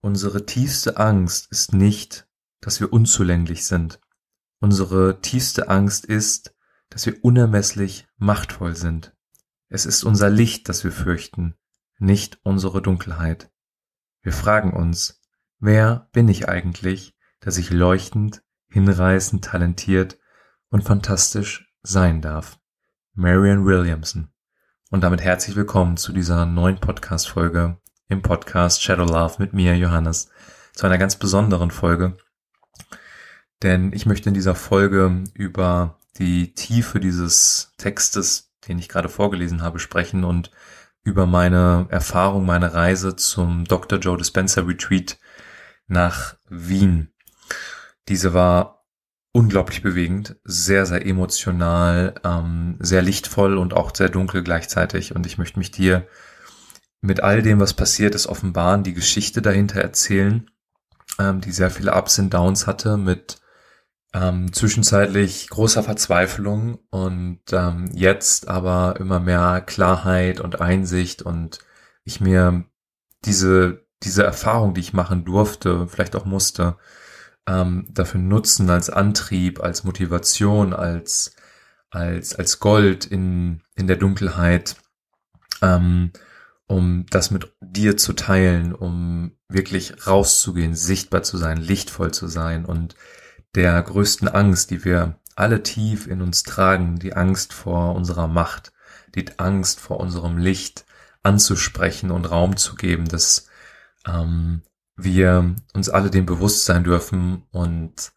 Unsere tiefste Angst ist nicht, dass wir unzulänglich sind. Unsere tiefste Angst ist, dass wir unermesslich machtvoll sind. Es ist unser Licht, das wir fürchten, nicht unsere Dunkelheit. Wir fragen uns, wer bin ich eigentlich, dass ich leuchtend, hinreißend, talentiert und fantastisch sein darf? Marian Williamson. Und damit herzlich willkommen zu dieser neuen Podcast-Folge im Podcast Shadow Love mit mir, Johannes, zu einer ganz besonderen Folge. Denn ich möchte in dieser Folge über die Tiefe dieses Textes, den ich gerade vorgelesen habe, sprechen und über meine Erfahrung, meine Reise zum Dr. Joe Dispenza Retreat nach Wien. Diese war unglaublich bewegend, sehr, sehr emotional, ähm, sehr lichtvoll und auch sehr dunkel gleichzeitig. Und ich möchte mich dir mit all dem, was passiert ist, offenbaren, die Geschichte dahinter erzählen, ähm, die sehr viele Ups und Downs hatte, mit ähm, zwischenzeitlich großer Verzweiflung und ähm, jetzt aber immer mehr Klarheit und Einsicht und ich mir diese, diese Erfahrung, die ich machen durfte, vielleicht auch musste, ähm, dafür nutzen als Antrieb, als Motivation, als, als, als Gold in, in der Dunkelheit, ähm, um das mit dir zu teilen, um wirklich rauszugehen, sichtbar zu sein, lichtvoll zu sein und der größten Angst, die wir alle tief in uns tragen, die Angst vor unserer Macht, die Angst vor unserem Licht anzusprechen und Raum zu geben, dass ähm, wir uns alle dem bewusst sein dürfen und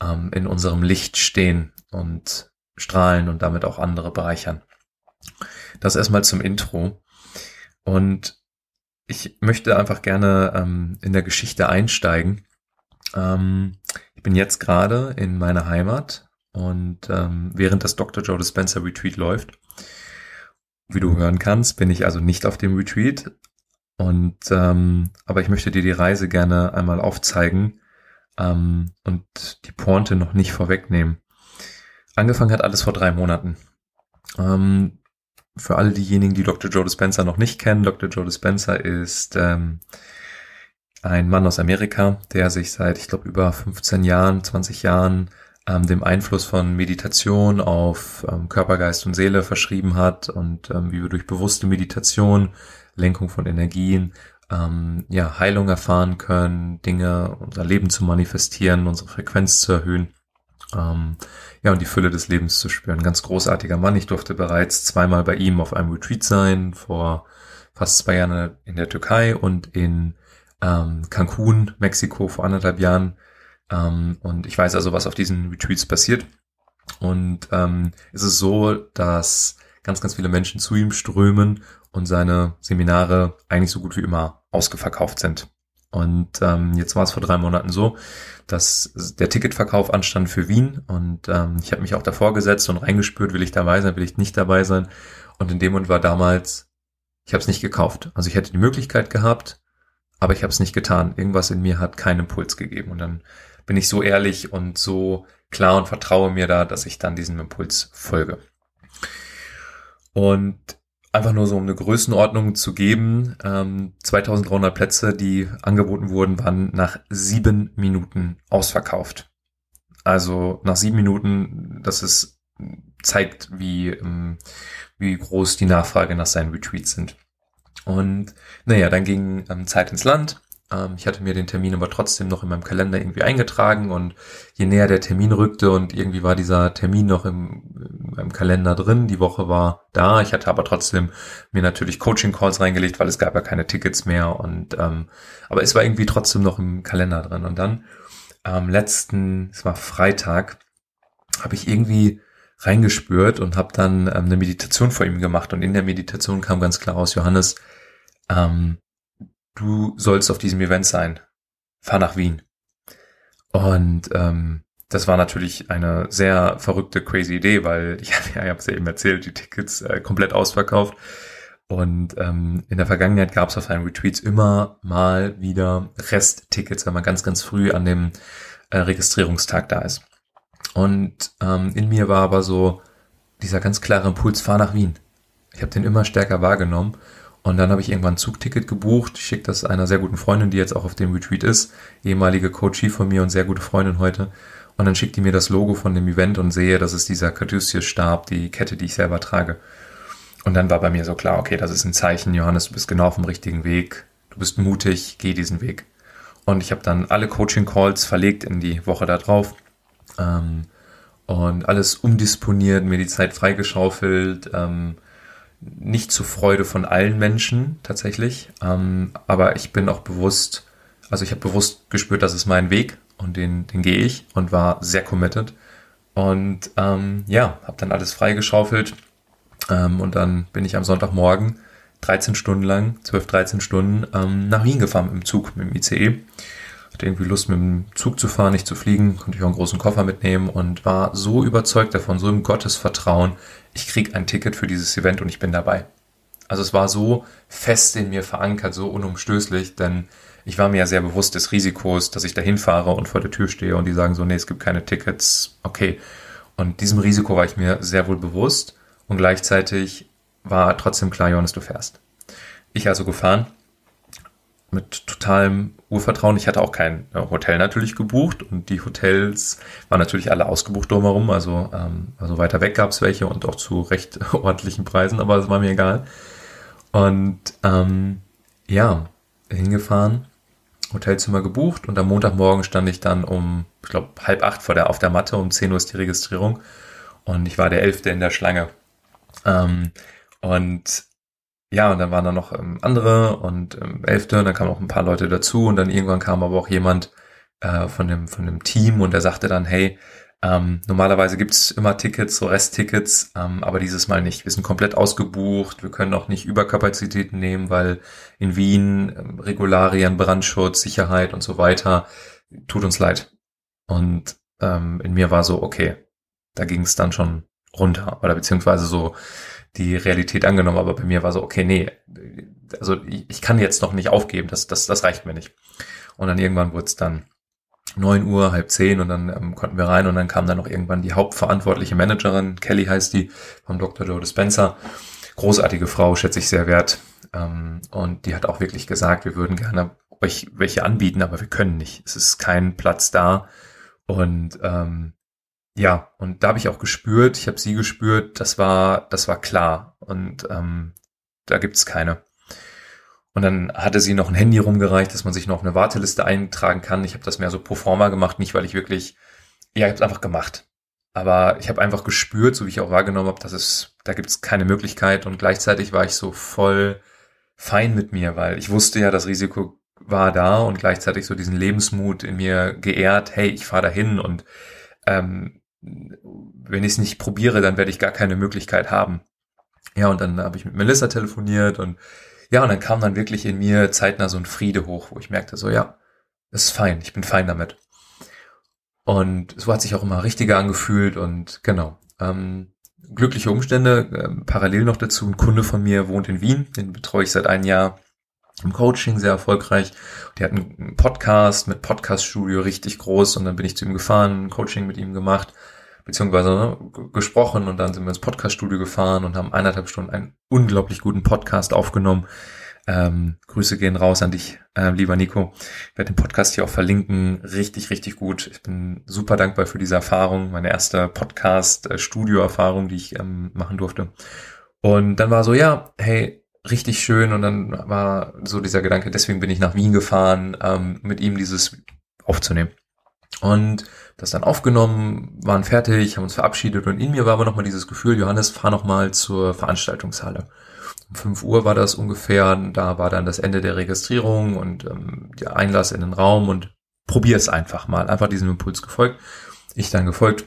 ähm, in unserem Licht stehen und strahlen und damit auch andere bereichern. Das erstmal zum Intro. Und ich möchte einfach gerne ähm, in der Geschichte einsteigen. Ähm, ich bin jetzt gerade in meiner Heimat und ähm, während das Dr. Joe Dispenza Retreat läuft, wie du hören kannst, bin ich also nicht auf dem Retreat. Und ähm, aber ich möchte dir die Reise gerne einmal aufzeigen ähm, und die Pointe noch nicht vorwegnehmen. Angefangen hat alles vor drei Monaten. Ähm, für alle diejenigen, die Dr. Joe Dispenza noch nicht kennen, Dr. Joe Dispenza ist ähm, ein Mann aus Amerika, der sich seit, ich glaube, über 15 Jahren, 20 Jahren ähm, dem Einfluss von Meditation auf ähm, Körper, Geist und Seele verschrieben hat und ähm, wie wir durch bewusste Meditation, Lenkung von Energien, ähm, ja, Heilung erfahren können, Dinge, unser Leben zu manifestieren, unsere Frequenz zu erhöhen. Ähm, ja, und die Fülle des Lebens zu spüren. Ganz großartiger Mann. Ich durfte bereits zweimal bei ihm auf einem Retreat sein, vor fast zwei Jahren in der Türkei und in ähm, Cancun, Mexiko vor anderthalb Jahren. Ähm, und ich weiß also, was auf diesen Retreats passiert. Und ähm, es ist so, dass ganz, ganz viele Menschen zu ihm strömen und seine Seminare eigentlich so gut wie immer ausgeverkauft sind. Und ähm, jetzt war es vor drei Monaten so, dass der Ticketverkauf anstand für Wien und ähm, ich habe mich auch davor gesetzt und reingespürt, will ich dabei sein, will ich nicht dabei sein. Und in dem Moment war damals, ich habe es nicht gekauft. Also ich hätte die Möglichkeit gehabt, aber ich habe es nicht getan. Irgendwas in mir hat keinen Impuls gegeben. Und dann bin ich so ehrlich und so klar und vertraue mir da, dass ich dann diesem Impuls folge. Und einfach nur so um eine Größenordnung zu geben, ähm, 2300 Plätze, die angeboten wurden, waren nach sieben Minuten ausverkauft. Also nach sieben Minuten, das ist, zeigt, wie, ähm, wie groß die Nachfrage nach seinen Retreats sind. Und naja, dann ging ähm, Zeit ins Land. Ähm, ich hatte mir den Termin aber trotzdem noch in meinem Kalender irgendwie eingetragen und je näher der Termin rückte und irgendwie war dieser Termin noch im, im Kalender drin, die Woche war da. Ich hatte aber trotzdem mir natürlich Coaching-Calls reingelegt, weil es gab ja keine Tickets mehr und ähm, aber es war irgendwie trotzdem noch im Kalender drin. Und dann am letzten, es war Freitag, habe ich irgendwie reingespürt und habe dann ähm, eine Meditation vor ihm gemacht und in der Meditation kam ganz klar aus Johannes, ähm, du sollst auf diesem Event sein. Fahr nach Wien. Und ähm, das war natürlich eine sehr verrückte, crazy Idee, weil ich, ja, ich habe es ja eben erzählt, die Tickets äh, komplett ausverkauft. Und ähm, in der Vergangenheit gab es auf seinen Retreats immer mal wieder Resttickets, wenn man ganz, ganz früh an dem äh, Registrierungstag da ist. Und ähm, in mir war aber so dieser ganz klare Impuls, fahr nach Wien. Ich habe den immer stärker wahrgenommen Und dann habe ich irgendwann ein Zugticket gebucht. Schicke das einer sehr guten Freundin, die jetzt auch auf dem Retreat ist, ehemalige Coachie von mir und sehr gute Freundin heute. Und dann schickt die mir das Logo von dem Event und sehe, das ist dieser Caduceus-Stab, die Kette, die ich selber trage. Und dann war bei mir so klar, okay, das ist ein Zeichen, Johannes, du bist genau auf dem richtigen Weg, du bist mutig, geh diesen Weg. Und ich habe dann alle Coaching-Calls verlegt in die Woche darauf ähm, und alles umdisponiert, mir die Zeit freigeschaufelt, ähm, nicht zur Freude von allen Menschen tatsächlich, ähm, aber ich bin auch bewusst, also ich habe bewusst gespürt, das ist mein Weg und den, den gehe ich und war sehr committed. Und ähm, ja, habe dann alles freigeschaufelt. Ähm, und dann bin ich am Sonntagmorgen 13 Stunden lang, 12, 13 Stunden ähm, nach Wien gefahren im Zug, mit dem ICE. Hatte irgendwie Lust, mit dem Zug zu fahren, nicht zu fliegen, konnte ich auch einen großen Koffer mitnehmen und war so überzeugt davon, so im Gottesvertrauen, ich krieg ein Ticket für dieses Event und ich bin dabei. Also es war so fest in mir verankert, so unumstößlich, denn ich war mir ja sehr bewusst des Risikos, dass ich dahin fahre und vor der Tür stehe und die sagen so, nee, es gibt keine Tickets, okay. Und diesem Risiko war ich mir sehr wohl bewusst und gleichzeitig war trotzdem klar, Johannes, du fährst. Ich also gefahren mit totalem Urvertrauen. Ich hatte auch kein äh, Hotel natürlich gebucht und die Hotels waren natürlich alle ausgebucht drumherum. Also, ähm, also weiter weg gab es welche und auch zu recht ordentlichen Preisen, aber es war mir egal. Und ähm, ja, hingefahren, Hotelzimmer gebucht und am Montagmorgen stand ich dann um, ich glaube, halb acht vor der, auf der Matte, um 10 Uhr ist die Registrierung und ich war der Elfte in der Schlange. Ähm, und ja, und dann waren da noch ähm, andere und ähm, Elfte, und dann kamen auch ein paar Leute dazu und dann irgendwann kam aber auch jemand äh, von, dem, von dem Team und der sagte dann, hey, ähm, normalerweise gibt's immer Tickets, so Resttickets, ähm, aber dieses Mal nicht. Wir sind komplett ausgebucht, wir können auch nicht Überkapazitäten nehmen, weil in Wien ähm, Regularien, Brandschutz, Sicherheit und so weiter, tut uns leid. Und ähm, in mir war so, okay, da ging es dann schon runter oder beziehungsweise so die Realität angenommen, aber bei mir war so, okay, nee, also ich, kann jetzt noch nicht aufgeben, das, das, das reicht mir nicht. Und dann irgendwann wurde es dann neun Uhr, halb zehn und dann ähm, konnten wir rein und dann kam dann noch irgendwann die hauptverantwortliche Managerin, Kelly heißt die, vom Dr. Joe Dispenza. Großartige Frau, schätze ich sehr wert. Ähm, und die hat auch wirklich gesagt, wir würden gerne euch welche anbieten, aber wir können nicht. Es ist kein Platz da. Und ähm, ja, und da habe ich auch gespürt, ich habe sie gespürt, das war, das war klar. Und ähm, da gibt's keine. Und dann hatte sie noch ein Handy rumgereicht, dass man sich noch auf eine Warteliste eintragen kann. Ich habe das mehr so pro forma gemacht, nicht weil ich wirklich, ja, ich habe es einfach gemacht. Aber ich habe einfach gespürt, so wie ich auch wahrgenommen habe, dass es, da gibt's keine Möglichkeit. Und gleichzeitig war ich so voll fein mit mir, weil ich wusste ja, das Risiko war da und gleichzeitig so diesen Lebensmut in mir geehrt, hey, ich fahre dahin und ähm, wenn ich es nicht probiere, dann werde ich gar keine Möglichkeit haben. Ja, und dann habe ich mit Melissa telefoniert und ja, und dann kam dann wirklich in mir zeitnah so ein Friede hoch, wo ich merkte, so ja, das ist fein, ich bin fein damit. Und so hat sich auch immer richtiger angefühlt und genau. Ähm, glückliche Umstände, äh, parallel noch dazu, ein Kunde von mir wohnt in Wien, den betreue ich seit einem Jahr im Coaching sehr erfolgreich. Die hatten einen Podcast mit Podcast-Studio richtig groß und dann bin ich zu ihm gefahren, ein Coaching mit ihm gemacht, beziehungsweise ne, gesprochen und dann sind wir ins Podcast-Studio gefahren und haben eineinhalb Stunden einen unglaublich guten Podcast aufgenommen. Ähm, Grüße gehen raus an dich, äh, lieber Nico. Ich werde den Podcast hier auch verlinken. Richtig, richtig gut. Ich bin super dankbar für diese Erfahrung. Meine erste Podcast-Studio-Erfahrung, die ich ähm, machen durfte. Und dann war so, ja, hey, richtig schön und dann war so dieser Gedanke, deswegen bin ich nach Wien gefahren, ähm, mit ihm dieses aufzunehmen. Und das dann aufgenommen, waren fertig, haben uns verabschiedet und in mir war aber nochmal dieses Gefühl, Johannes, fahr nochmal zur Veranstaltungshalle. Um 5 Uhr war das ungefähr, da war dann das Ende der Registrierung und ähm, der Einlass in den Raum und probier es einfach mal. Einfach diesem Impuls gefolgt. Ich dann gefolgt.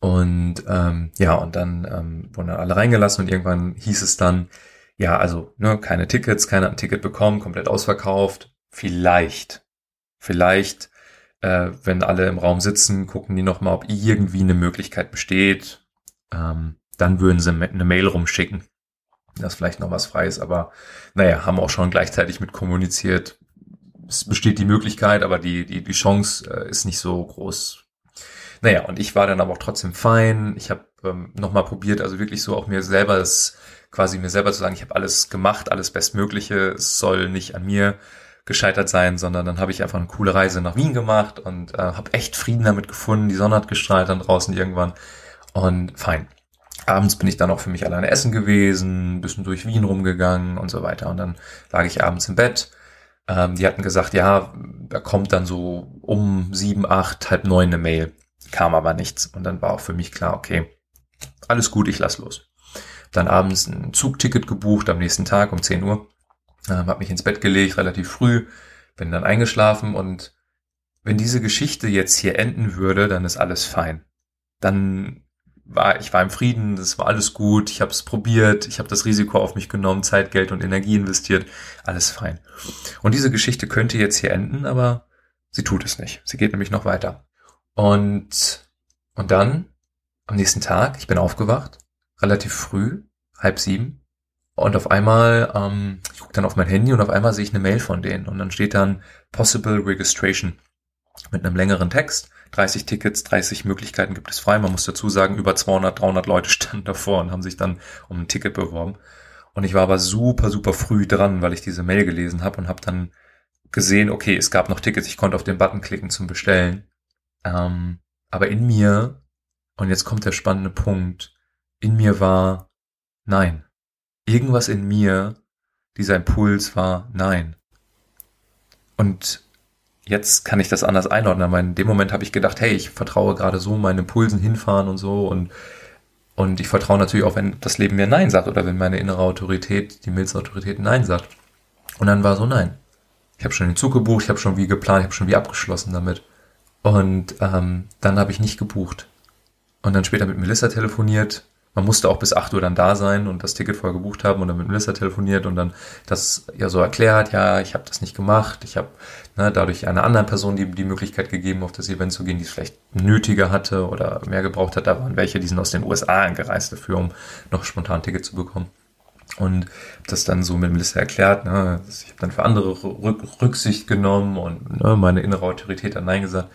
Und ähm, ja, und dann ähm, wurden dann alle reingelassen und irgendwann hieß es dann, ja, also ne, keine Tickets, keiner ein Ticket bekommen, komplett ausverkauft. Vielleicht, vielleicht, äh, wenn alle im Raum sitzen, gucken die nochmal, ob irgendwie eine Möglichkeit besteht. Ähm, dann würden sie eine Mail rumschicken, dass vielleicht noch was frei ist. Aber naja, haben auch schon gleichzeitig mit kommuniziert. Es besteht die Möglichkeit, aber die, die, die Chance äh, ist nicht so groß. Naja, und ich war dann aber auch trotzdem fein. Ich habe ähm, nochmal probiert, also wirklich so auch mir selber das, quasi mir selber zu sagen, ich habe alles gemacht, alles Bestmögliche. Es soll nicht an mir gescheitert sein, sondern dann habe ich einfach eine coole Reise nach Wien gemacht und äh, habe echt Frieden damit gefunden. Die Sonne hat gestrahlt dann draußen irgendwann und fein. Abends bin ich dann auch für mich alleine essen gewesen, bisschen durch Wien rumgegangen und so weiter. Und dann lag ich abends im Bett. Ähm, die hatten gesagt, ja, da kommt dann so um sieben, acht, halb neun eine Mail. Kam aber nichts. Und dann war auch für mich klar, okay, alles gut, ich lass los. Dann abends ein Zugticket gebucht am nächsten Tag um 10 Uhr ähm, habe mich ins Bett gelegt, relativ früh, bin dann eingeschlafen und wenn diese Geschichte jetzt hier enden würde, dann ist alles fein. Dann war ich war im Frieden, das war alles gut, ich habe es probiert, ich habe das Risiko auf mich genommen, Zeit, Geld und Energie investiert, alles fein. Und diese Geschichte könnte jetzt hier enden, aber sie tut es nicht. Sie geht nämlich noch weiter. Und und dann am nächsten Tag, ich bin aufgewacht, relativ früh, halb sieben, und auf einmal, ähm, ich gucke dann auf mein Handy und auf einmal sehe ich eine Mail von denen und dann steht dann Possible Registration mit einem längeren Text. 30 Tickets, 30 Möglichkeiten gibt es frei. Man muss dazu sagen, über 200, 300 Leute standen davor und haben sich dann um ein Ticket beworben. Und ich war aber super, super früh dran, weil ich diese Mail gelesen habe und habe dann gesehen, okay, es gab noch Tickets, ich konnte auf den Button klicken zum Bestellen. Ähm, aber in mir, und jetzt kommt der spannende Punkt, in mir war, nein, irgendwas in mir, dieser Impuls war, nein. Und jetzt kann ich das anders einordnen. Aber in dem Moment habe ich gedacht, hey, ich vertraue gerade so meinen Impulsen hinfahren und so und und ich vertraue natürlich auch, wenn das Leben mir Nein sagt oder wenn meine innere Autorität, die Milzautorität Nein sagt. Und dann war so Nein. Ich habe schon den Zug gebucht, ich habe schon wie geplant, ich habe schon wie abgeschlossen damit. Und ähm, dann habe ich nicht gebucht. Und dann später mit Melissa telefoniert man musste auch bis 8 Uhr dann da sein und das Ticket voll gebucht haben und dann mit Melissa telefoniert und dann das ja so erklärt, ja, ich habe das nicht gemacht, ich habe ne, dadurch einer anderen Person die, die Möglichkeit gegeben, auf das Event zu gehen, die es vielleicht nötiger hatte oder mehr gebraucht hat. Da waren welche, die sind aus den USA angereist dafür, um noch spontan ein Ticket zu bekommen. Und das dann so mit Melissa erklärt, ne, ich habe dann für andere Rück Rücksicht genommen und ne, meine innere Autorität hat Nein gesagt.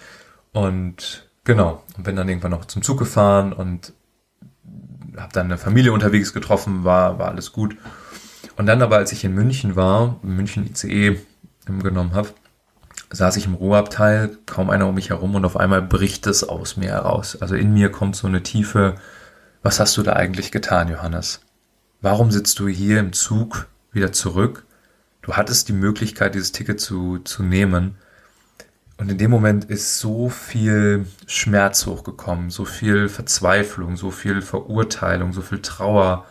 Und genau, und bin dann irgendwann noch zum Zug gefahren und habe dann eine Familie unterwegs getroffen, war, war alles gut. Und dann aber, als ich in München war, München ICE genommen habe, saß ich im Ruheabteil, kaum einer um mich herum und auf einmal bricht es aus mir heraus. Also in mir kommt so eine tiefe, was hast du da eigentlich getan, Johannes? Warum sitzt du hier im Zug wieder zurück? Du hattest die Möglichkeit, dieses Ticket zu, zu nehmen und in dem Moment ist so viel Schmerz hochgekommen, so viel Verzweiflung, so viel Verurteilung, so viel Trauer.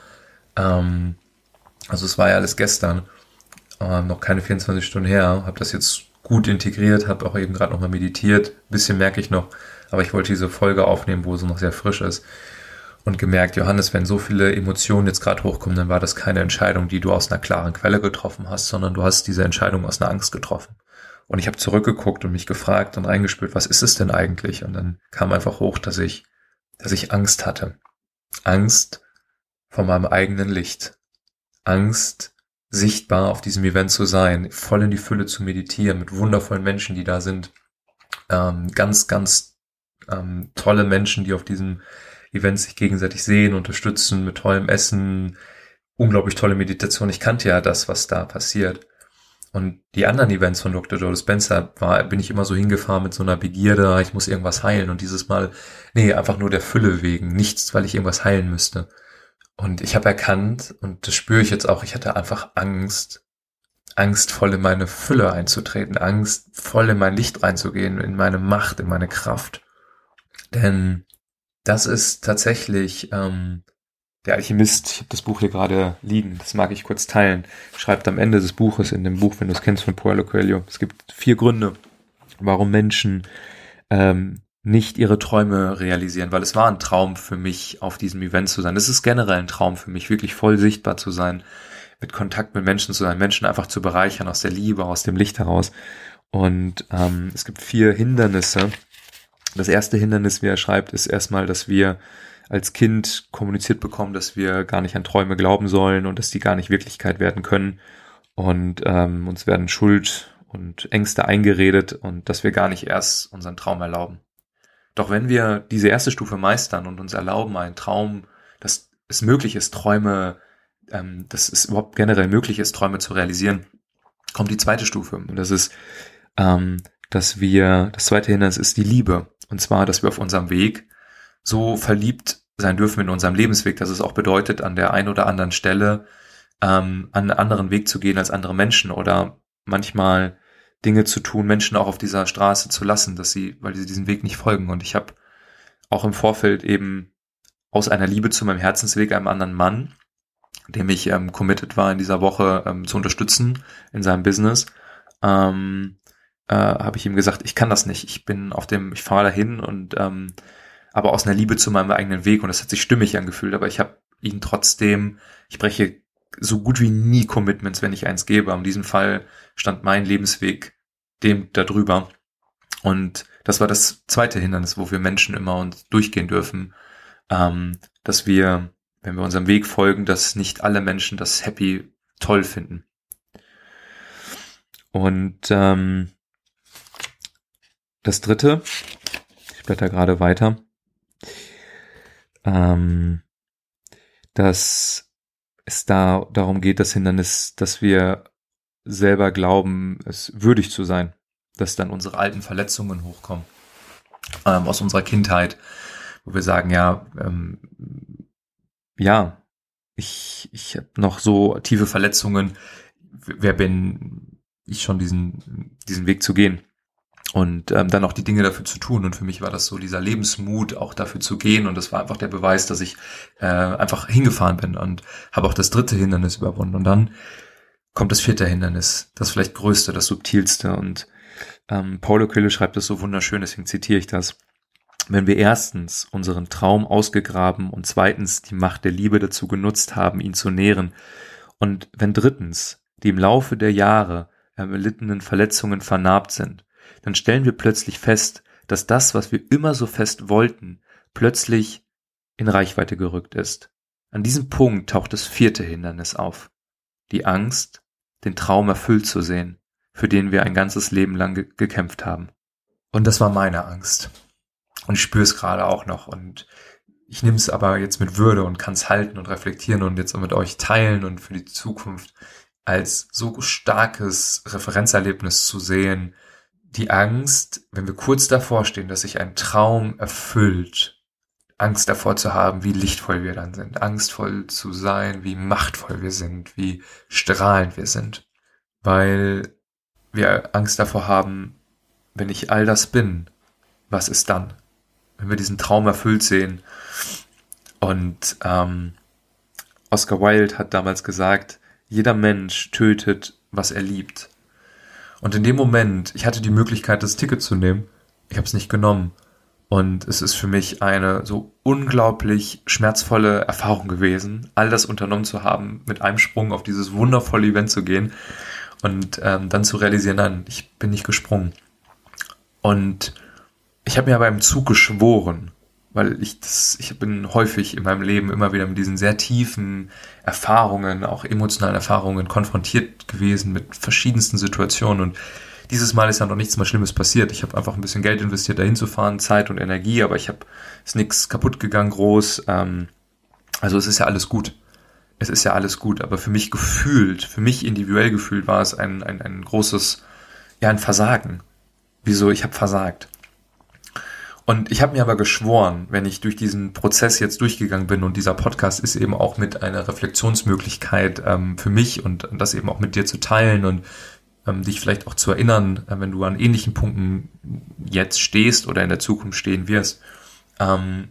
Ähm, also es war ja alles gestern, ähm, noch keine 24 Stunden her. Habe das jetzt gut integriert, habe auch eben gerade nochmal meditiert. Ein bisschen merke ich noch, aber ich wollte diese Folge aufnehmen, wo es noch sehr frisch ist. Und gemerkt, Johannes, wenn so viele Emotionen jetzt gerade hochkommen, dann war das keine Entscheidung, die du aus einer klaren Quelle getroffen hast, sondern du hast diese Entscheidung aus einer Angst getroffen. Und ich habe zurückgeguckt und mich gefragt und reingespürt, was ist es denn eigentlich? Und dann kam einfach hoch, dass ich, dass ich Angst hatte. Angst vor meinem eigenen Licht. Angst, sichtbar auf diesem Event zu sein, voll in die Fülle zu meditieren, mit wundervollen Menschen, die da sind. Ähm, ganz, ganz ähm, tolle Menschen, die auf diesem Event sich gegenseitig sehen, unterstützen, mit tollem Essen, unglaublich tolle Meditation. Ich kannte ja das, was da passiert. Und die anderen Events von Dr. Joe Spencer war, bin ich immer so hingefahren mit so einer Begierde, ich muss irgendwas heilen. Und dieses Mal, nee, einfach nur der Fülle wegen. Nichts, weil ich irgendwas heilen müsste. Und ich habe erkannt, und das spüre ich jetzt auch, ich hatte einfach Angst, Angst voll in meine Fülle einzutreten, Angst voll in mein Licht reinzugehen, in meine Macht, in meine Kraft. Denn das ist tatsächlich ähm, der Alchemist, ich habe das Buch hier gerade liegen, das mag ich kurz teilen, schreibt am Ende des Buches, in dem Buch, wenn du es kennst von Paulo Coelho, es gibt vier Gründe, warum Menschen ähm, nicht ihre Träume realisieren, weil es war ein Traum für mich, auf diesem Event zu sein. Es ist generell ein Traum für mich, wirklich voll sichtbar zu sein, mit Kontakt mit Menschen zu sein, Menschen einfach zu bereichern, aus der Liebe, aus dem Licht heraus. Und ähm, es gibt vier Hindernisse. Das erste Hindernis, wie er schreibt, ist erstmal, dass wir als Kind kommuniziert bekommen, dass wir gar nicht an Träume glauben sollen und dass die gar nicht Wirklichkeit werden können. Und ähm, uns werden Schuld und Ängste eingeredet und dass wir gar nicht erst unseren Traum erlauben. Doch wenn wir diese erste Stufe meistern und uns erlauben, einen Traum, dass es möglich ist, Träume, ähm, dass es überhaupt generell möglich ist, Träume zu realisieren, kommt die zweite Stufe. Und das ist, ähm, dass wir, das zweite Hindernis ist die Liebe. Und zwar, dass wir auf unserem Weg so verliebt sein dürfen in unserem Lebensweg, dass es auch bedeutet, an der einen oder anderen Stelle ähm, einen anderen Weg zu gehen als andere Menschen oder manchmal Dinge zu tun, Menschen auch auf dieser Straße zu lassen, dass sie, weil sie diesen Weg nicht folgen. Und ich habe auch im Vorfeld eben aus einer Liebe zu meinem Herzensweg einem anderen Mann, dem ich ähm, committed war in dieser Woche ähm, zu unterstützen in seinem Business, ähm, äh, habe ich ihm gesagt, ich kann das nicht. Ich bin auf dem, ich fahre dahin und ähm, aber aus einer Liebe zu meinem eigenen Weg und das hat sich stimmig angefühlt, aber ich habe ihn trotzdem, ich breche so gut wie nie Commitments, wenn ich eins gebe. In diesem Fall stand mein Lebensweg dem darüber. Und das war das zweite Hindernis, wo wir Menschen immer uns durchgehen dürfen, ähm, dass wir, wenn wir unserem Weg folgen, dass nicht alle Menschen das Happy toll finden. Und ähm, das dritte, ich blätter gerade weiter, ähm, dass es da darum geht, das Hindernis, dass wir selber glauben, es würdig zu sein, dass dann unsere alten Verletzungen hochkommen ähm, aus unserer Kindheit, wo wir sagen, ja, ähm, ja, ich, ich habe noch so tiefe Verletzungen, wer bin ich schon diesen, diesen Weg zu gehen? Und ähm, dann auch die Dinge dafür zu tun. Und für mich war das so dieser Lebensmut, auch dafür zu gehen. Und das war einfach der Beweis, dass ich äh, einfach hingefahren bin und habe auch das dritte Hindernis überwunden. Und dann kommt das vierte Hindernis, das vielleicht größte, das subtilste. Und ähm, Paulo Coelho schreibt das so wunderschön, deswegen zitiere ich das. Wenn wir erstens unseren Traum ausgegraben und zweitens die Macht der Liebe dazu genutzt haben, ihn zu nähren, und wenn drittens die im Laufe der Jahre erlittenen Verletzungen vernarbt sind, dann stellen wir plötzlich fest, dass das, was wir immer so fest wollten, plötzlich in Reichweite gerückt ist. An diesem Punkt taucht das vierte Hindernis auf. Die Angst, den Traum erfüllt zu sehen, für den wir ein ganzes Leben lang ge gekämpft haben. Und das war meine Angst. Und ich spüre es gerade auch noch. Und ich nehme es aber jetzt mit Würde und kann es halten und reflektieren und jetzt auch mit euch teilen und für die Zukunft als so starkes Referenzerlebnis zu sehen, die Angst, wenn wir kurz davor stehen, dass sich ein Traum erfüllt, Angst davor zu haben, wie lichtvoll wir dann sind, angstvoll zu sein, wie machtvoll wir sind, wie strahlend wir sind, weil wir Angst davor haben, wenn ich all das bin, was ist dann? Wenn wir diesen Traum erfüllt sehen. Und ähm, Oscar Wilde hat damals gesagt, jeder Mensch tötet, was er liebt. Und in dem Moment, ich hatte die Möglichkeit, das Ticket zu nehmen. Ich habe es nicht genommen. Und es ist für mich eine so unglaublich schmerzvolle Erfahrung gewesen, all das unternommen zu haben, mit einem Sprung auf dieses wundervolle Event zu gehen und ähm, dann zu realisieren, nein, ich bin nicht gesprungen. Und ich habe mir aber im Zug geschworen, weil ich das, ich bin häufig in meinem Leben immer wieder mit diesen sehr tiefen Erfahrungen, auch emotionalen Erfahrungen konfrontiert gewesen mit verschiedensten Situationen und dieses Mal ist ja noch nichts mal Schlimmes passiert. Ich habe einfach ein bisschen Geld investiert, dahin zu fahren, Zeit und Energie, aber ich habe ist nichts kaputt gegangen groß. Ähm, also es ist ja alles gut. Es ist ja alles gut, aber für mich gefühlt, für mich individuell gefühlt war es ein, ein, ein großes, ja, ein Versagen. Wieso? Ich habe versagt. Und ich habe mir aber geschworen, wenn ich durch diesen Prozess jetzt durchgegangen bin und dieser Podcast ist eben auch mit einer Reflexionsmöglichkeit ähm, für mich und, das eben auch mit dir zu teilen und ähm, dich vielleicht auch zu erinnern, äh, wenn du an ähnlichen Punkten jetzt stehst oder in der Zukunft stehen wirst, ähm,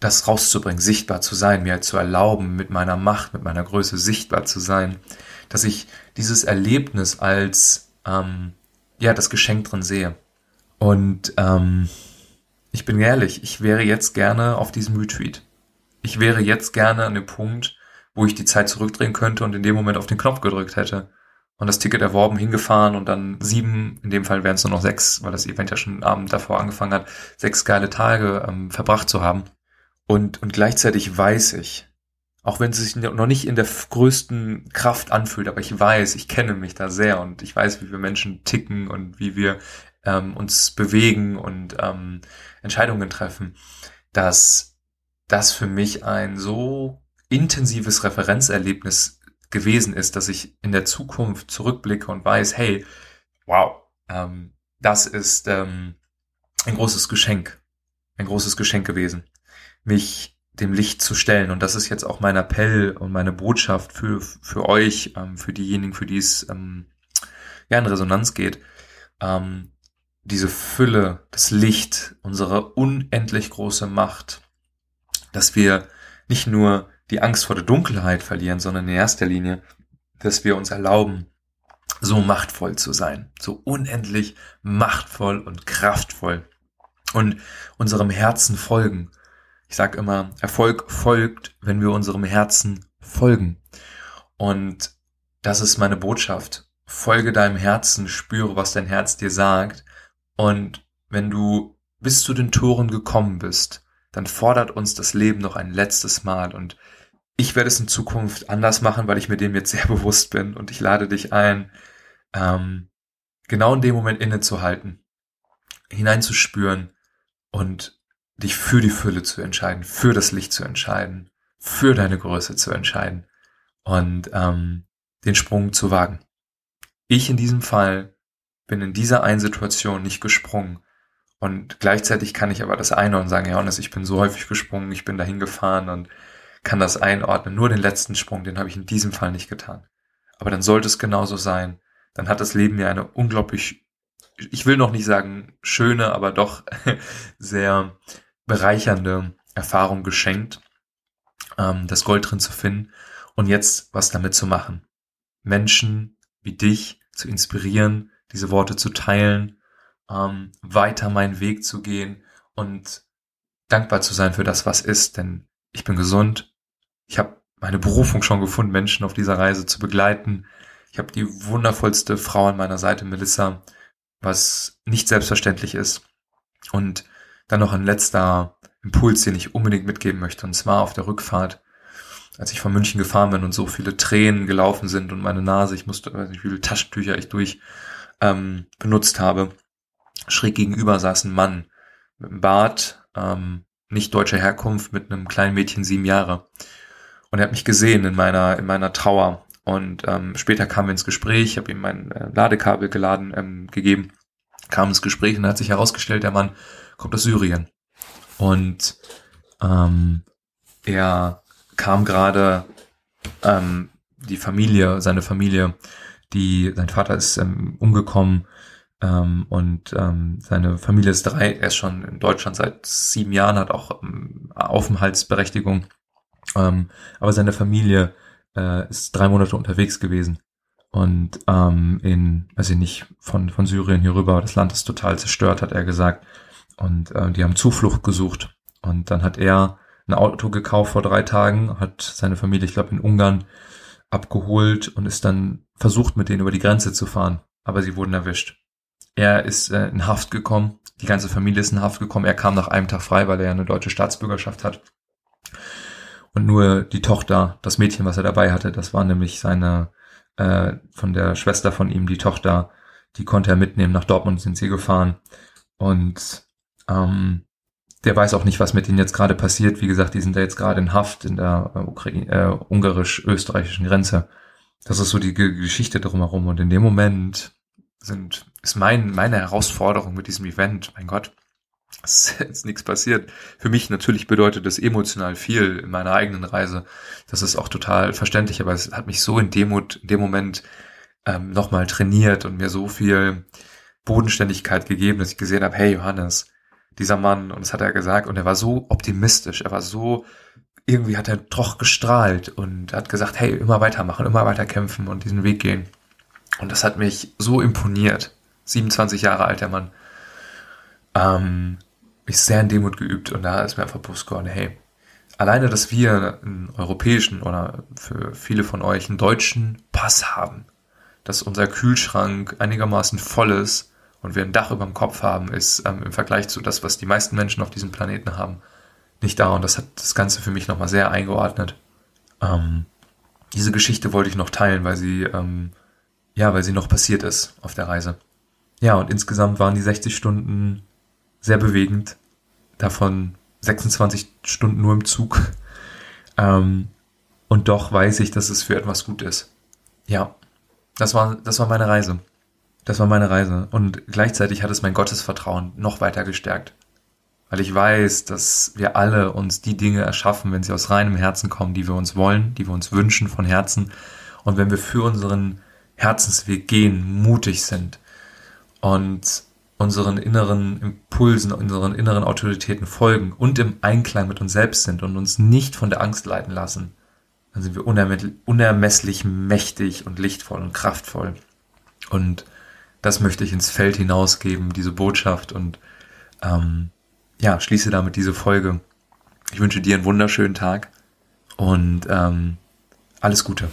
das rauszubringen, sichtbar zu sein, mir zu erlauben, mit meiner Macht, mit meiner Größe sichtbar zu sein, dass ich dieses Erlebnis als ähm, ja das Geschenk drin sehe. Und ähm, ich bin ehrlich, ich wäre jetzt gerne auf diesem Retreat. Ich wäre jetzt gerne an dem Punkt, wo ich die Zeit zurückdrehen könnte und in dem Moment auf den Knopf gedrückt hätte. Und das Ticket erworben, hingefahren und dann sieben, in dem Fall wären es nur noch sechs, weil das Event ja schon Abend davor angefangen hat, sechs geile Tage ähm, verbracht zu haben. Und, und gleichzeitig weiß ich, auch wenn es sich noch nicht in der größten Kraft anfühlt, aber ich weiß, ich kenne mich da sehr und ich weiß, wie wir Menschen ticken und wie wir ähm, uns bewegen und ähm, Entscheidungen treffen, dass das für mich ein so intensives Referenzerlebnis gewesen ist, dass ich in der Zukunft zurückblicke und weiß, hey, wow, ähm, das ist ähm, ein großes Geschenk, ein großes Geschenk gewesen, mich dem Licht zu stellen. Und das ist jetzt auch mein Appell und meine Botschaft für, für euch, ähm, für diejenigen, für die es ähm, ja in Resonanz geht. Ähm, diese Fülle, das Licht, unsere unendlich große Macht, dass wir nicht nur die Angst vor der Dunkelheit verlieren, sondern in erster Linie, dass wir uns erlauben, so machtvoll zu sein, so unendlich machtvoll und kraftvoll und unserem Herzen folgen. Ich sage immer, Erfolg folgt, wenn wir unserem Herzen folgen. Und das ist meine Botschaft. Folge deinem Herzen, spüre, was dein Herz dir sagt. Und wenn du bis zu den Toren gekommen bist, dann fordert uns das Leben noch ein letztes Mal. Und ich werde es in Zukunft anders machen, weil ich mir dem jetzt sehr bewusst bin. Und ich lade dich ein, ähm, genau in dem Moment innezuhalten, hineinzuspüren und dich für die Fülle zu entscheiden, für das Licht zu entscheiden, für deine Größe zu entscheiden und ähm, den Sprung zu wagen. Ich in diesem Fall bin in dieser einen Situation nicht gesprungen und gleichzeitig kann ich aber das einordnen und sagen, ja, ich bin so häufig gesprungen, ich bin dahin gefahren und kann das einordnen. Nur den letzten Sprung, den habe ich in diesem Fall nicht getan. Aber dann sollte es genauso sein. Dann hat das Leben mir eine unglaublich, ich will noch nicht sagen schöne, aber doch sehr bereichernde Erfahrung geschenkt, ähm, das Gold drin zu finden und jetzt was damit zu machen. Menschen wie dich zu inspirieren, diese Worte zu teilen, ähm, weiter meinen Weg zu gehen und dankbar zu sein für das, was ist, denn ich bin gesund. Ich habe meine Berufung schon gefunden, Menschen auf dieser Reise zu begleiten. Ich habe die wundervollste Frau an meiner Seite, Melissa, was nicht selbstverständlich ist. Und dann noch ein letzter Impuls, den ich unbedingt mitgeben möchte, und zwar auf der Rückfahrt, als ich von München gefahren bin und so viele Tränen gelaufen sind und meine Nase, ich musste, weiß nicht, wie viele Taschentücher ich durch ähm, benutzt habe. Schräg gegenüber saß ein Mann mit einem Bart, ähm, nicht deutscher Herkunft, mit einem kleinen Mädchen sieben Jahre. Und er hat mich gesehen in meiner, in meiner Trauer. Und ähm, später kamen wir ins Gespräch, ich habe ihm mein äh, Ladekabel geladen, ähm, gegeben, kam ins Gespräch und hat sich herausgestellt, der Mann kommt aus Syrien. Und ähm, er kam gerade ähm, die Familie, seine Familie, die, sein Vater ist ähm, umgekommen ähm, und ähm, seine Familie ist drei, er ist schon in Deutschland seit sieben Jahren, hat auch ähm, Aufenthaltsberechtigung, ähm, aber seine Familie äh, ist drei Monate unterwegs gewesen und ähm, in, weiß ich nicht, von, von Syrien hier rüber, das Land ist total zerstört, hat er gesagt. Und äh, die haben Zuflucht gesucht. Und dann hat er ein Auto gekauft vor drei Tagen, hat seine Familie, ich glaube, in Ungarn abgeholt und ist dann versucht, mit denen über die Grenze zu fahren. Aber sie wurden erwischt. Er ist äh, in Haft gekommen, die ganze Familie ist in Haft gekommen. Er kam nach einem Tag frei, weil er ja eine deutsche Staatsbürgerschaft hat. Und nur die Tochter, das Mädchen, was er dabei hatte, das war nämlich seine, äh, von der Schwester von ihm, die Tochter, die konnte er mitnehmen. Nach Dortmund sind sie gefahren. Und ähm, der weiß auch nicht, was mit ihnen jetzt gerade passiert. Wie gesagt, die sind da jetzt gerade in Haft in der äh, äh, ungarisch-österreichischen Grenze. Das ist so die G Geschichte drumherum. Und in dem Moment sind, ist mein, meine Herausforderung mit diesem Event, mein Gott, ist jetzt nichts passiert. Für mich natürlich bedeutet das emotional viel in meiner eigenen Reise. Das ist auch total verständlich, aber es hat mich so in Demut, in dem Moment ähm, nochmal trainiert und mir so viel Bodenständigkeit gegeben, dass ich gesehen habe, hey Johannes, dieser Mann, und das hat er gesagt, und er war so optimistisch, er war so, irgendwie hat er doch gestrahlt und hat gesagt, hey, immer weitermachen, immer weiter kämpfen und diesen Weg gehen. Und das hat mich so imponiert. 27 Jahre alt, der Mann. Ähm, mich sehr in Demut geübt und da ist mir einfach bewusst geworden, hey, alleine, dass wir einen europäischen oder für viele von euch einen deutschen Pass haben, dass unser Kühlschrank einigermaßen voll ist, und wir ein Dach über dem Kopf haben, ist ähm, im Vergleich zu das, was die meisten Menschen auf diesem Planeten haben, nicht da. Und das hat das Ganze für mich nochmal sehr eingeordnet. Ähm, diese Geschichte wollte ich noch teilen, weil sie, ähm, ja, weil sie noch passiert ist auf der Reise. ja, und insgesamt waren die 60 Stunden sehr bewegend. Davon 26 Stunden nur im Zug. Ähm, und doch weiß ich, dass es für etwas gut ist. Ja, das war, das war meine Reise. Das war meine Reise. Und gleichzeitig hat es mein Gottesvertrauen noch weiter gestärkt. Weil ich weiß, dass wir alle uns die Dinge erschaffen, wenn sie aus reinem Herzen kommen, die wir uns wollen, die wir uns wünschen von Herzen. Und wenn wir für unseren Herzensweg gehen, mutig sind und unseren inneren Impulsen, unseren inneren Autoritäten folgen und im Einklang mit uns selbst sind und uns nicht von der Angst leiten lassen, dann sind wir unermesslich mächtig und lichtvoll und kraftvoll. Und das möchte ich ins Feld hinausgeben, diese Botschaft und ähm, ja, schließe damit diese Folge. Ich wünsche dir einen wunderschönen Tag und ähm, alles Gute.